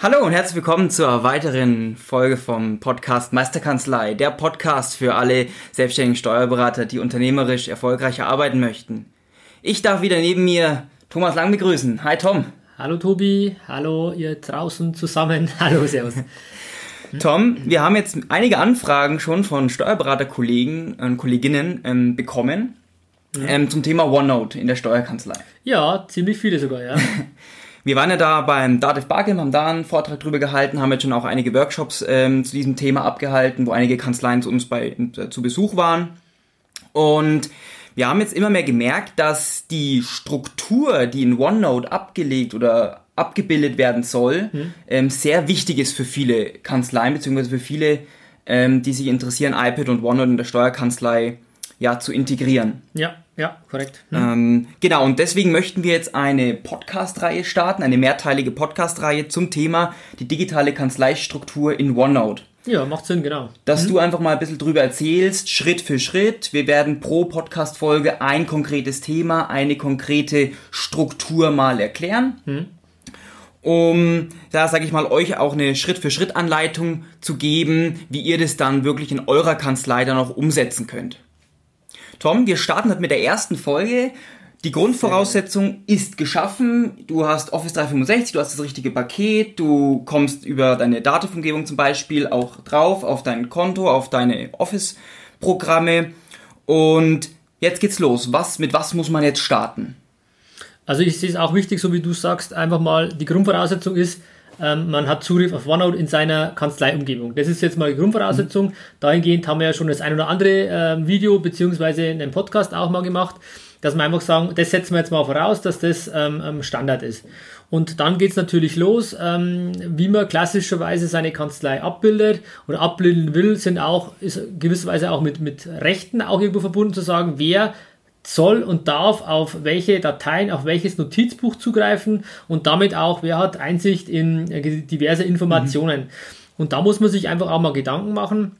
Hallo und herzlich willkommen zur weiteren Folge vom Podcast Meisterkanzlei, der Podcast für alle selbstständigen Steuerberater, die unternehmerisch erfolgreicher arbeiten möchten. Ich darf wieder neben mir Thomas Lang begrüßen. Hi Tom. Hallo Tobi, hallo ihr draußen zusammen. Hallo, Servus. Tom, wir haben jetzt einige Anfragen schon von Steuerberaterkollegen und Kolleginnen ähm, bekommen ähm, zum Thema OneNote in der Steuerkanzlei. Ja, ziemlich viele sogar, ja. Wir waren ja da beim Dativ Barcamp, haben da einen Vortrag drüber gehalten, haben jetzt schon auch einige Workshops ähm, zu diesem Thema abgehalten, wo einige Kanzleien zu uns bei, äh, zu Besuch waren. Und wir haben jetzt immer mehr gemerkt, dass die Struktur, die in OneNote abgelegt oder abgebildet werden soll, hm. ähm, sehr wichtig ist für viele Kanzleien, beziehungsweise für viele, ähm, die sich interessieren, iPad und OneNote in der Steuerkanzlei ja, zu integrieren. Ja, ja, korrekt. Hm. Ähm, genau, und deswegen möchten wir jetzt eine Podcast-Reihe starten, eine mehrteilige Podcast-Reihe zum Thema die digitale Kanzleistruktur in OneNote. Ja, macht Sinn, genau. Dass hm. du einfach mal ein bisschen drüber erzählst, Schritt für Schritt. Wir werden pro Podcast-Folge ein konkretes Thema, eine konkrete Struktur mal erklären. Hm um, da sage ich mal, euch auch eine Schritt-für-Schritt-Anleitung zu geben, wie ihr das dann wirklich in eurer Kanzlei dann auch umsetzen könnt. Tom, wir starten mit der ersten Folge. Die Grundvoraussetzung ist geschaffen. Du hast Office 365, du hast das richtige Paket, du kommst über deine Datenumgebung zum Beispiel auch drauf, auf dein Konto, auf deine Office-Programme. Und jetzt geht's los. Was, mit was muss man jetzt starten? Also ich sehe es auch wichtig, so wie du sagst, einfach mal die Grundvoraussetzung ist, ähm, man hat Zugriff auf OneNote in seiner Kanzleiumgebung. Das ist jetzt mal die Grundvoraussetzung. Mhm. Dahingehend haben wir ja schon das ein oder andere äh, Video beziehungsweise einen Podcast auch mal gemacht, dass wir einfach sagen, das setzen wir jetzt mal voraus, dass das ähm, Standard ist. Und dann geht es natürlich los, ähm, wie man klassischerweise seine Kanzlei abbildet oder abbilden will, sind auch, ist gewisserweise auch mit, mit Rechten auch irgendwo verbunden zu sagen, wer soll und darf auf welche Dateien, auf welches Notizbuch zugreifen und damit auch, wer hat Einsicht in äh, diverse Informationen. Mhm. Und da muss man sich einfach auch mal Gedanken machen,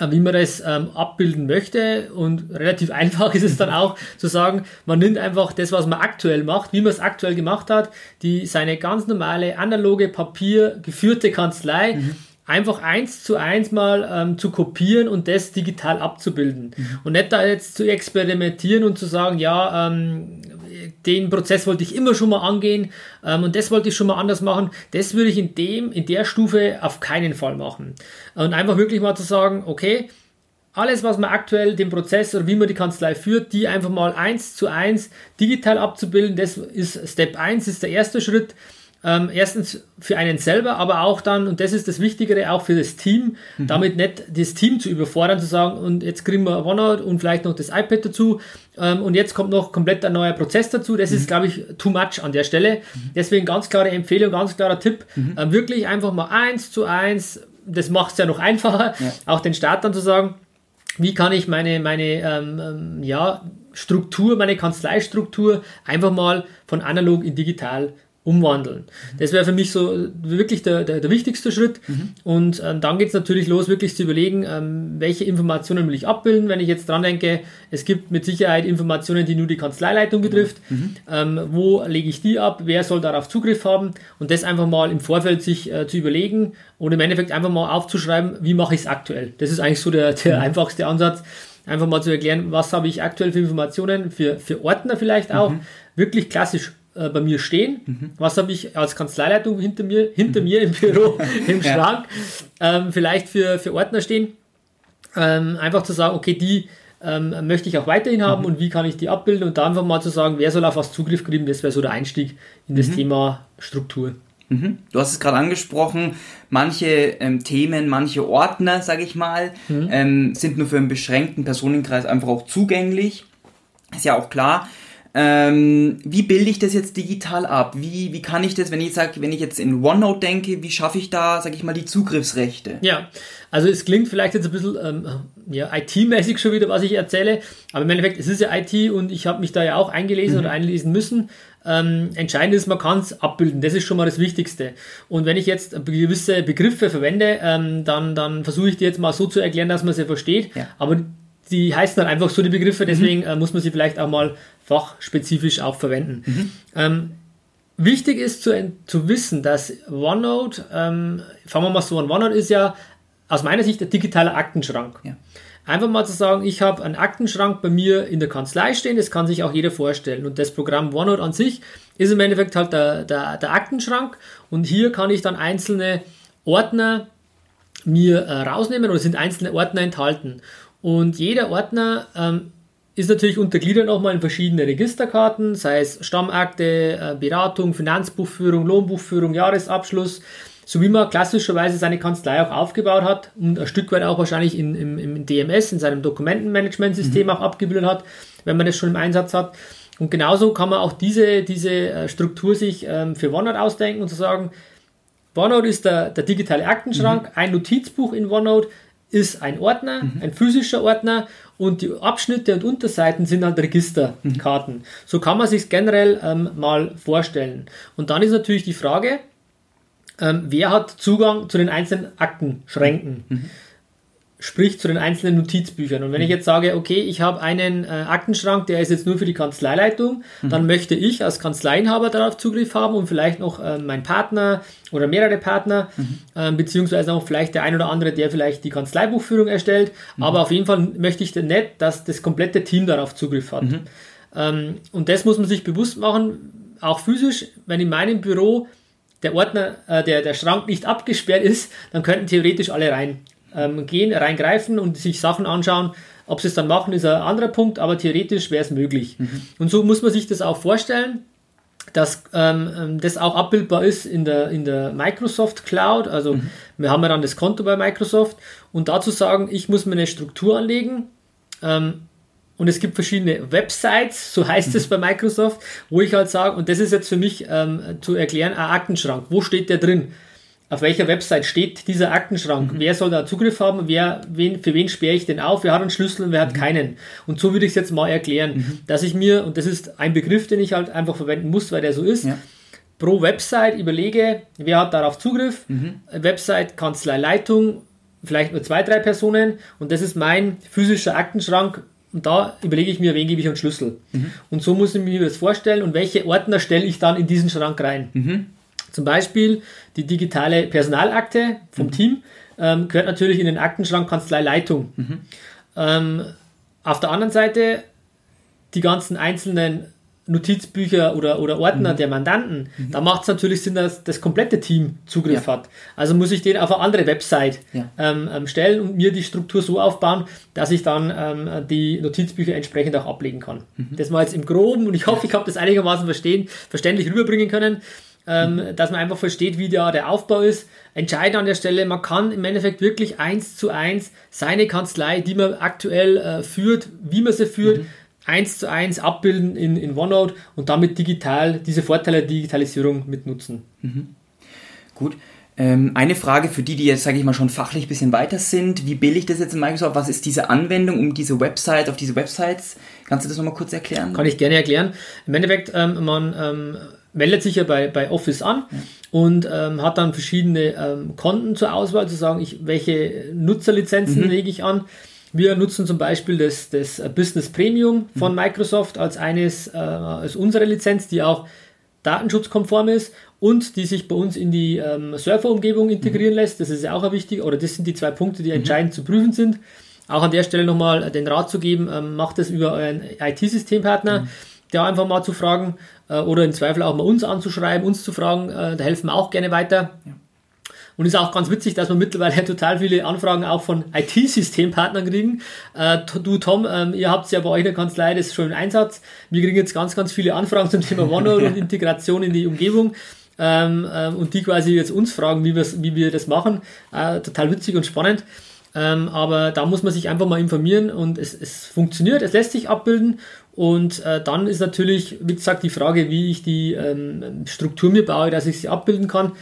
äh, wie man das ähm, abbilden möchte. Und relativ einfach ist es dann auch zu sagen, man nimmt einfach das, was man aktuell macht, wie man es aktuell gemacht hat, die seine ganz normale analoge Papier geführte Kanzlei. Mhm einfach eins zu eins mal ähm, zu kopieren und das digital abzubilden. Mhm. Und nicht da jetzt zu experimentieren und zu sagen, ja, ähm, den Prozess wollte ich immer schon mal angehen ähm, und das wollte ich schon mal anders machen. Das würde ich in dem, in der Stufe auf keinen Fall machen. Und einfach wirklich mal zu sagen, okay, alles, was man aktuell den Prozess oder wie man die Kanzlei führt, die einfach mal eins zu eins digital abzubilden, das ist Step 1, ist der erste Schritt. Ähm, erstens für einen selber, aber auch dann, und das ist das Wichtigere, auch für das Team, mhm. damit nicht das Team zu überfordern, zu sagen, und jetzt kriegen wir OneNote und vielleicht noch das iPad dazu ähm, und jetzt kommt noch komplett ein neuer Prozess dazu. Das mhm. ist, glaube ich, too much an der Stelle. Mhm. Deswegen ganz klare Empfehlung, ganz klarer Tipp, mhm. äh, wirklich einfach mal eins zu eins, das macht es ja noch einfacher, ja. auch den Start dann zu sagen, wie kann ich meine, meine ähm, ähm ja, Struktur, meine Kanzleistruktur einfach mal von analog in digital umwandeln. Das wäre für mich so wirklich der, der, der wichtigste Schritt. Mhm. Und ähm, dann geht es natürlich los, wirklich zu überlegen, ähm, welche Informationen will ich abbilden. Wenn ich jetzt dran denke, es gibt mit Sicherheit Informationen, die nur die Kanzleileitung betrifft. Mhm. Ähm, wo lege ich die ab? Wer soll darauf Zugriff haben? Und das einfach mal im Vorfeld sich äh, zu überlegen und im Endeffekt einfach mal aufzuschreiben, wie mache ich es aktuell. Das ist eigentlich so der, der mhm. einfachste Ansatz einfach mal zu erklären, was habe ich aktuell für Informationen, für, für Ordner vielleicht auch, mhm. wirklich klassisch äh, bei mir stehen. Mhm. Was habe ich als Kanzleileitung hinter mir, hinter mhm. mir im Büro, im Schrank, ja. ähm, vielleicht für, für Ordner stehen. Ähm, einfach zu sagen, okay, die ähm, möchte ich auch weiterhin haben mhm. und wie kann ich die abbilden und da einfach mal zu sagen, wer soll auf was Zugriff kriegen, das wäre so der Einstieg in das mhm. Thema Struktur. Mhm. Du hast es gerade angesprochen, manche ähm, Themen, manche Ordner, sage ich mal, mhm. ähm, sind nur für einen beschränkten Personenkreis einfach auch zugänglich. Ist ja auch klar. Ähm, wie bilde ich das jetzt digital ab? Wie, wie kann ich das, wenn ich sage, wenn ich jetzt in OneNote denke, wie schaffe ich da, sage ich mal, die Zugriffsrechte? Ja, also es klingt vielleicht jetzt ein bisschen ähm, ja, IT-mäßig schon wieder, was ich erzähle, aber im Endeffekt, es ist ja IT und ich habe mich da ja auch eingelesen mhm. oder einlesen müssen. Ähm, entscheidend ist, man kann es abbilden. Das ist schon mal das Wichtigste. Und wenn ich jetzt gewisse Begriffe verwende, ähm, dann, dann versuche ich die jetzt mal so zu erklären, dass man sie versteht. Ja. Aber die heißen dann einfach so die Begriffe, deswegen mhm. muss man sie vielleicht auch mal fachspezifisch auch verwenden. Mhm. Ähm, wichtig ist zu, zu wissen, dass OneNote, ähm, fangen wir mal so an, OneNote ist ja aus meiner Sicht der digitale Aktenschrank. Ja. Einfach mal zu sagen, ich habe einen Aktenschrank bei mir in der Kanzlei stehen, das kann sich auch jeder vorstellen. Und das Programm OneNote an sich ist im Endeffekt halt der, der, der Aktenschrank und hier kann ich dann einzelne Ordner mir äh, rausnehmen oder sind einzelne Ordner enthalten. Und jeder Ordner ähm, ist natürlich untergliedert nochmal in verschiedene Registerkarten, sei es Stammakte, äh, Beratung, Finanzbuchführung, Lohnbuchführung, Jahresabschluss, so wie man klassischerweise seine Kanzlei auch aufgebaut hat und ein Stück weit auch wahrscheinlich in, im, im DMS, in seinem Dokumentenmanagementsystem mhm. auch abgebildet hat, wenn man das schon im Einsatz hat. Und genauso kann man auch diese, diese äh, Struktur sich ähm, für OneNote ausdenken und zu sagen, OneNote ist der, der digitale Aktenschrank, mhm. ein Notizbuch in OneNote, ist ein Ordner, mhm. ein physischer Ordner und die Abschnitte und Unterseiten sind dann Registerkarten. Mhm. So kann man sich generell ähm, mal vorstellen. Und dann ist natürlich die Frage, ähm, wer hat Zugang zu den einzelnen Aktenschränken? Mhm sprich zu den einzelnen Notizbüchern. Und wenn ich mhm. jetzt sage, okay, ich habe einen äh, Aktenschrank, der ist jetzt nur für die Kanzleileitung, mhm. dann möchte ich als Kanzleiinhaber darauf Zugriff haben und vielleicht noch äh, mein Partner oder mehrere Partner, mhm. äh, beziehungsweise auch vielleicht der ein oder andere, der vielleicht die Kanzleibuchführung erstellt. Mhm. Aber auf jeden Fall möchte ich nicht, dass das komplette Team darauf Zugriff hat. Mhm. Ähm, und das muss man sich bewusst machen, auch physisch, wenn in meinem Büro der Ordner, äh, der, der Schrank nicht abgesperrt ist, dann könnten theoretisch alle rein ähm, gehen, reingreifen und sich Sachen anschauen. Ob sie es dann machen, ist ein anderer Punkt, aber theoretisch wäre es möglich. Mhm. Und so muss man sich das auch vorstellen, dass ähm, ähm, das auch abbildbar ist in der, in der Microsoft Cloud. Also mhm. wir haben ja dann das Konto bei Microsoft und dazu sagen, ich muss mir eine Struktur anlegen. Ähm, und es gibt verschiedene Websites, so heißt mhm. es bei Microsoft, wo ich halt sage, und das ist jetzt für mich ähm, zu erklären, ein Aktenschrank. Wo steht der drin? Auf welcher Website steht dieser Aktenschrank, mhm. wer soll da Zugriff haben, wer, wen, für wen sperre ich den auf, wer hat einen Schlüssel und wer hat mhm. keinen. Und so würde ich es jetzt mal erklären, mhm. dass ich mir, und das ist ein Begriff, den ich halt einfach verwenden muss, weil der so ist, ja. pro Website überlege, wer hat darauf Zugriff, mhm. Website, Kanzleileitung, vielleicht nur zwei, drei Personen und das ist mein physischer Aktenschrank, und da überlege ich mir, wen gebe ich einen Schlüssel. Mhm. Und so muss ich mir das vorstellen und welche Ordner stelle ich dann in diesen Schrank rein. Mhm. Zum Beispiel die digitale Personalakte vom mhm. Team ähm, gehört natürlich in den Aktenschrank Kanzleileitung. Mhm. Ähm, auf der anderen Seite die ganzen einzelnen Notizbücher oder, oder Ordner mhm. der Mandanten, mhm. da macht es natürlich Sinn, dass das komplette Team Zugriff ja. hat. Also muss ich den auf eine andere Website ja. ähm, ähm stellen und mir die Struktur so aufbauen, dass ich dann ähm, die Notizbücher entsprechend auch ablegen kann. Mhm. Das mal jetzt im Groben und ich hoffe, ich habe das einigermaßen verstehen, verständlich rüberbringen können ähm, dass man einfach versteht, wie da der Aufbau ist. Entscheidend an der Stelle, man kann im Endeffekt wirklich eins zu eins seine Kanzlei, die man aktuell äh, führt, wie man sie führt, mhm. eins zu eins abbilden in, in OneNote und damit digital diese Vorteile der Digitalisierung mitnutzen. Mhm. Gut. Ähm, eine Frage für die, die jetzt, sage ich mal, schon fachlich ein bisschen weiter sind. Wie bilde ich das jetzt in Microsoft? Was ist diese Anwendung, um diese Website, auf diese Websites? Kannst du das nochmal kurz erklären? Kann ich gerne erklären. Im Endeffekt, ähm, man ähm, meldet sich ja bei, bei Office an ja. und ähm, hat dann verschiedene ähm, Konten zur Auswahl, zu sagen, ich, welche Nutzerlizenzen mhm. lege ich an. Wir nutzen zum Beispiel das, das Business Premium von mhm. Microsoft als eines, äh, als unsere Lizenz, die auch datenschutzkonform ist und die sich bei uns in die ähm, Serverumgebung integrieren mhm. lässt. Das ist ja auch wichtig, oder das sind die zwei Punkte, die mhm. entscheidend zu prüfen sind. Auch an der Stelle nochmal den Rat zu geben, ähm, macht es über euren IT-Systempartner. Mhm da einfach mal zu fragen äh, oder im Zweifel auch mal uns anzuschreiben, uns zu fragen, äh, da helfen wir auch gerne weiter. Ja. Und ist auch ganz witzig, dass wir mittlerweile total viele Anfragen auch von IT-Systempartnern kriegen. Äh, du Tom, ähm, ihr habt ja bei euch in der Kanzlei das schon im Einsatz. Wir kriegen jetzt ganz, ganz viele Anfragen zum Thema OneNote und Integration in die Umgebung. Ähm, ähm, und die quasi jetzt uns fragen, wie, wie wir das machen. Äh, total witzig und spannend. Ähm, aber da muss man sich einfach mal informieren und es, es funktioniert, es lässt sich abbilden. Und äh, dann ist natürlich, wie gesagt, die Frage, wie ich die ähm, Struktur mir baue, dass ich sie abbilden kann.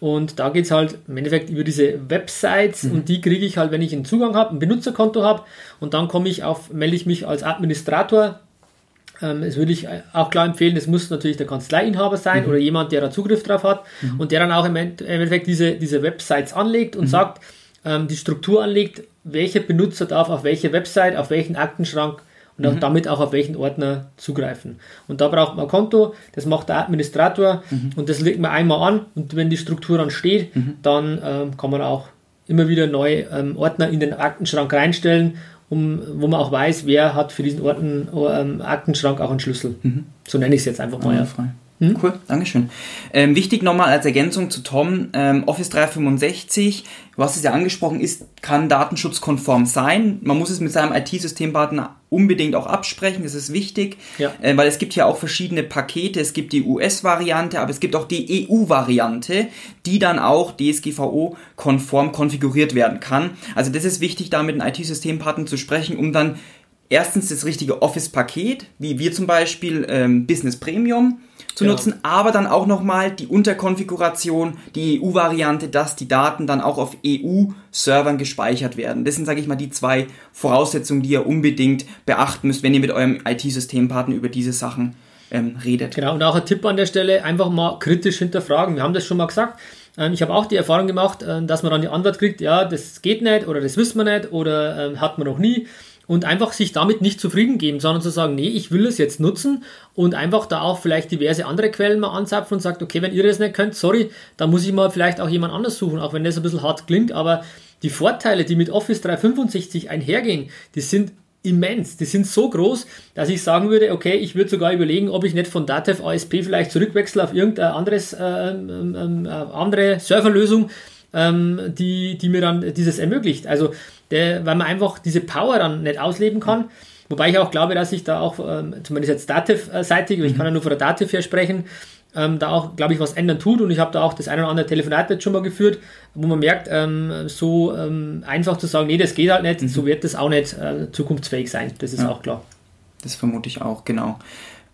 Und da geht es halt im Endeffekt über diese Websites mhm. und die kriege ich halt, wenn ich einen Zugang habe, ein Benutzerkonto habe und dann komme ich auf, melde ich mich als Administrator. Ähm, das würde ich auch klar empfehlen, es muss natürlich der Kanzleiinhaber sein mhm. oder jemand, der da Zugriff drauf hat mhm. und der dann auch im Endeffekt diese, diese Websites anlegt und mhm. sagt, ähm, die Struktur anlegt, welcher Benutzer darf auf welche Website, auf welchen Aktenschrank und auch mhm. damit auch auf welchen Ordner zugreifen. Und da braucht man ein Konto, das macht der Administrator mhm. und das legt man einmal an und wenn die Struktur dann steht, mhm. dann ähm, kann man auch immer wieder neue ähm, Ordner in den Aktenschrank reinstellen, um, wo man auch weiß, wer hat für diesen Orten, ähm, Aktenschrank auch einen Schlüssel. Mhm. So nenne ich es jetzt einfach mal. Ja. Hm? Cool, Dankeschön. Ähm, wichtig nochmal als Ergänzung zu Tom, ähm, Office 365, du hast es ja angesprochen, ist, kann datenschutzkonform sein. Man muss es mit seinem IT-Systempartner unbedingt auch absprechen, das ist wichtig, ja. äh, weil es gibt ja auch verschiedene Pakete, es gibt die US-Variante, aber es gibt auch die EU-Variante, die dann auch DSGVO-konform konfiguriert werden kann. Also das ist wichtig, da mit einem IT-Systempartner zu sprechen, um dann erstens das richtige Office-Paket, wie wir zum Beispiel ähm, Business Premium, zu genau. nutzen, aber dann auch nochmal die Unterkonfiguration, die EU-Variante, dass die Daten dann auch auf EU-Servern gespeichert werden. Das sind, sage ich mal, die zwei Voraussetzungen, die ihr unbedingt beachten müsst, wenn ihr mit eurem IT-Systempartner über diese Sachen ähm, redet. Genau, und auch ein Tipp an der Stelle, einfach mal kritisch hinterfragen. Wir haben das schon mal gesagt. Ähm, ich habe auch die Erfahrung gemacht, äh, dass man dann die Antwort kriegt, ja, das geht nicht oder das wissen wir nicht oder ähm, hat man noch nie und einfach sich damit nicht zufrieden geben, sondern zu sagen, nee, ich will es jetzt nutzen und einfach da auch vielleicht diverse andere Quellen mal anzapfen und sagt, okay, wenn ihr das nicht könnt, sorry, dann muss ich mal vielleicht auch jemand anders suchen, auch wenn das ein bisschen hart klingt, aber die Vorteile, die mit Office 365 einhergehen, die sind immens. Die sind so groß, dass ich sagen würde, okay, ich würde sogar überlegen, ob ich nicht von Datev ASP vielleicht zurückwechsle auf irgendeine anderes, äh, äh, äh, andere Serverlösung, ähm, die, die mir dann dieses ermöglicht. Also, der, weil man einfach diese Power dann nicht ausleben kann. Wobei ich auch glaube, dass ich da auch, ähm, zumindest jetzt Dativ-seitig, ich kann ja nur von der Dativ her sprechen, ähm, da auch, glaube ich, was ändern tut. Und ich habe da auch das eine oder andere Telefonat jetzt schon mal geführt, wo man merkt, ähm, so ähm, einfach zu sagen, nee, das geht halt nicht, mhm. so wird das auch nicht äh, zukunftsfähig sein. Das ist ja. auch klar. Das vermute ich auch, genau.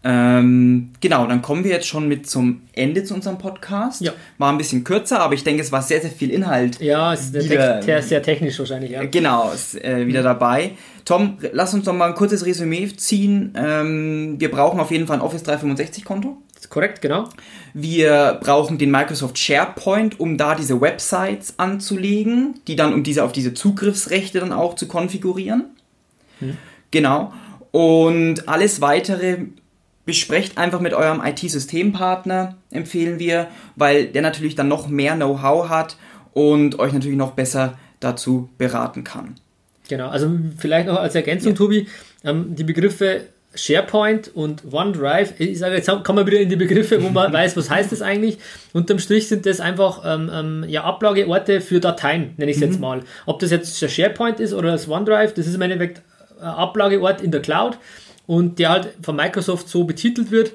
Ähm, genau, dann kommen wir jetzt schon mit zum Ende zu unserem Podcast. Ja. War ein bisschen kürzer, aber ich denke, es war sehr, sehr viel Inhalt. Ja, es ist wieder, te sehr technisch wahrscheinlich, ja. Genau, ist äh, wieder mhm. dabei. Tom, lass uns doch mal ein kurzes Resümee ziehen. Ähm, wir brauchen auf jeden Fall ein Office 365 Konto. Das ist korrekt, genau. Wir brauchen den Microsoft SharePoint, um da diese Websites anzulegen, die dann, um diese auf diese Zugriffsrechte dann auch zu konfigurieren. Hm. Genau. Und alles weitere besprecht einfach mit eurem IT-Systempartner, empfehlen wir, weil der natürlich dann noch mehr Know-how hat und euch natürlich noch besser dazu beraten kann. Genau, also vielleicht noch als Ergänzung, ja. Tobi, ähm, die Begriffe SharePoint und OneDrive, ich sage, jetzt kommen wir wieder in die Begriffe, wo man weiß, was heißt das eigentlich. Unterm Strich sind das einfach ähm, ähm, ja, Ablageorte für Dateien, nenne ich es mhm. jetzt mal. Ob das jetzt der SharePoint ist oder das OneDrive, das ist im Endeffekt ein Ablageort in der Cloud und der halt von Microsoft so betitelt wird.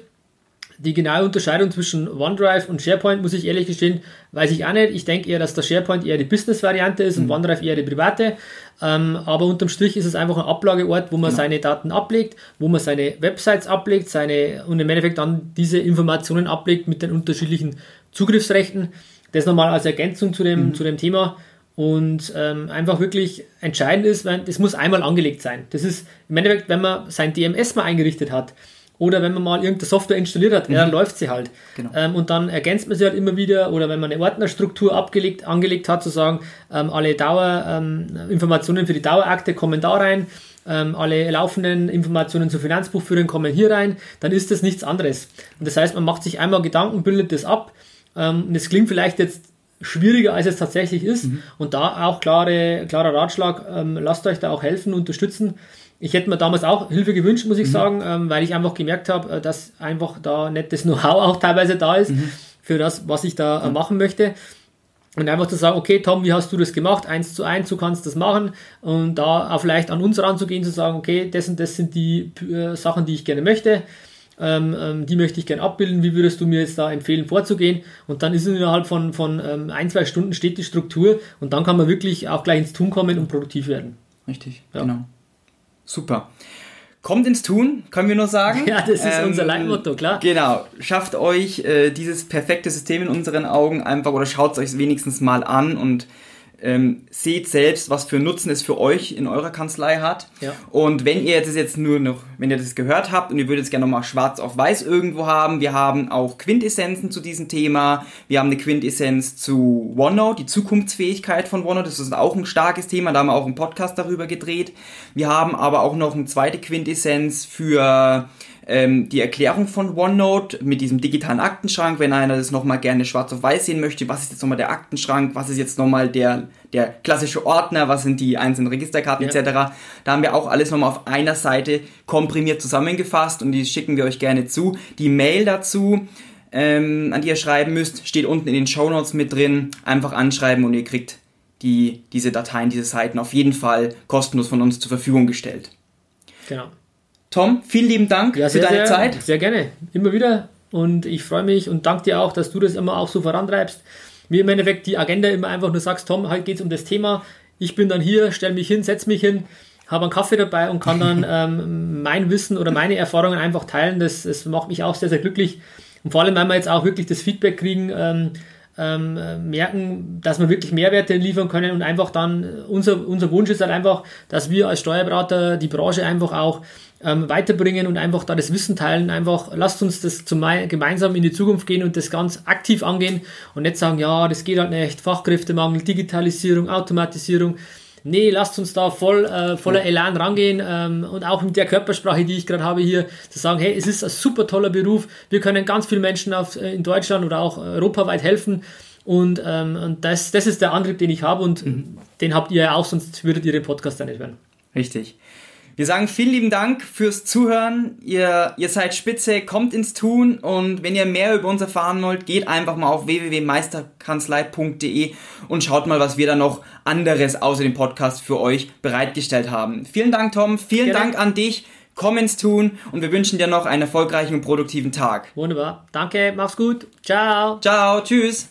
Die genaue Unterscheidung zwischen OneDrive und SharePoint, muss ich ehrlich gestehen, weiß ich auch nicht. Ich denke eher, dass der SharePoint eher die Business-Variante ist mhm. und OneDrive eher die private. Ähm, aber unterm Strich ist es einfach ein Ablageort, wo man genau. seine Daten ablegt, wo man seine Websites ablegt, seine und im Endeffekt dann diese Informationen ablegt mit den unterschiedlichen Zugriffsrechten. Das nochmal als Ergänzung zu dem, mhm. zu dem Thema. Und ähm, einfach wirklich entscheidend ist, weil das muss einmal angelegt sein. Das ist im Endeffekt, wenn man sein DMS mal eingerichtet hat oder wenn man mal irgendeine Software installiert hat, mhm. ja, dann läuft sie halt. Genau. Ähm, und dann ergänzt man sie halt immer wieder oder wenn man eine Ordnerstruktur abgelegt, angelegt hat, zu sagen, ähm, alle Dauerinformationen ähm, für die Dauerakte kommen da rein, ähm, alle laufenden Informationen zur Finanzbuchführung kommen hier rein, dann ist das nichts anderes. Und das heißt, man macht sich einmal Gedanken, bildet das ab. Ähm, und es klingt vielleicht jetzt schwieriger, als es tatsächlich ist. Mhm. Und da auch klare, klarer Ratschlag, ähm, lasst euch da auch helfen, unterstützen. Ich hätte mir damals auch Hilfe gewünscht, muss ich mhm. sagen, ähm, weil ich einfach gemerkt habe, äh, dass einfach da nicht das Know-how auch teilweise da ist mhm. für das, was ich da äh, machen möchte. Und einfach zu sagen, okay, Tom, wie hast du das gemacht? Eins zu eins, du kannst das machen. Und da auch vielleicht an uns ranzugehen, zu sagen, okay, das und das sind die äh, Sachen, die ich gerne möchte. Ähm, ähm, die möchte ich gern abbilden, wie würdest du mir jetzt da empfehlen vorzugehen und dann ist es innerhalb von, von ähm, ein, zwei Stunden steht die Struktur und dann kann man wirklich auch gleich ins Tun kommen und produktiv werden. Richtig, ja. genau. Super. Kommt ins Tun, können wir nur sagen. Ja, das ist ähm, unser Leitmotto, klar. Genau. Schafft euch äh, dieses perfekte System in unseren Augen einfach oder schaut es euch wenigstens mal an und ähm, seht selbst, was für Nutzen es für euch in eurer Kanzlei hat. Ja. Und wenn ihr das jetzt nur noch, wenn ihr das gehört habt und ihr würdet es gerne nochmal schwarz auf weiß irgendwo haben, wir haben auch Quintessenzen zu diesem Thema. Wir haben eine Quintessenz zu OneNote, die Zukunftsfähigkeit von OneNote. Das ist auch ein starkes Thema, da haben wir auch einen Podcast darüber gedreht. Wir haben aber auch noch eine zweite Quintessenz für ähm, die Erklärung von OneNote mit diesem digitalen Aktenschrank, wenn einer das nochmal gerne schwarz auf weiß sehen möchte, was ist jetzt nochmal der Aktenschrank, was ist jetzt nochmal der, der klassische Ordner, was sind die einzelnen Registerkarten ja. etc. Da haben wir auch alles nochmal auf einer Seite komprimiert zusammengefasst und die schicken wir euch gerne zu. Die Mail dazu, ähm, an die ihr schreiben müsst, steht unten in den Show Notes mit drin. Einfach anschreiben und ihr kriegt die, diese Dateien, diese Seiten auf jeden Fall kostenlos von uns zur Verfügung gestellt. Genau. Tom, vielen lieben Dank ja, sehr, für deine sehr, Zeit. Sehr gerne, immer wieder. Und ich freue mich und danke dir auch, dass du das immer auch so vorantreibst. Mir im Endeffekt die Agenda immer einfach nur sagst, Tom, heute geht es um das Thema. Ich bin dann hier, stelle mich hin, setze mich hin, habe einen Kaffee dabei und kann dann ähm, mein Wissen oder meine Erfahrungen einfach teilen. Das, das macht mich auch sehr, sehr glücklich. Und vor allem, weil wir jetzt auch wirklich das Feedback kriegen, ähm, ähm, merken, dass wir wirklich Mehrwerte liefern können und einfach dann, unser, unser Wunsch ist halt einfach, dass wir als Steuerberater die Branche einfach auch ähm, weiterbringen und einfach da das Wissen teilen. Einfach lasst uns das zum, gemeinsam in die Zukunft gehen und das ganz aktiv angehen und nicht sagen, ja, das geht halt nicht, Fachkräftemangel, Digitalisierung, Automatisierung. Nee, lasst uns da voll, äh, voller Elan rangehen ähm, und auch mit der Körpersprache, die ich gerade habe hier, zu sagen, hey, es ist ein super toller Beruf, wir können ganz vielen Menschen auf, äh, in Deutschland oder auch europaweit helfen und, ähm, und das, das ist der Antrieb, den ich habe und mhm. den habt ihr ja auch, sonst würdet ihr den Podcast ja nicht hören. Richtig. Wir sagen vielen lieben Dank fürs Zuhören. Ihr, ihr seid spitze, kommt ins Tun und wenn ihr mehr über uns erfahren wollt, geht einfach mal auf www.meisterkanzlei.de und schaut mal, was wir da noch anderes außer dem Podcast für euch bereitgestellt haben. Vielen Dank, Tom. Vielen Gerne. Dank an dich. Komm ins Tun und wir wünschen dir noch einen erfolgreichen und produktiven Tag. Wunderbar. Danke, mach's gut. Ciao. Ciao, tschüss.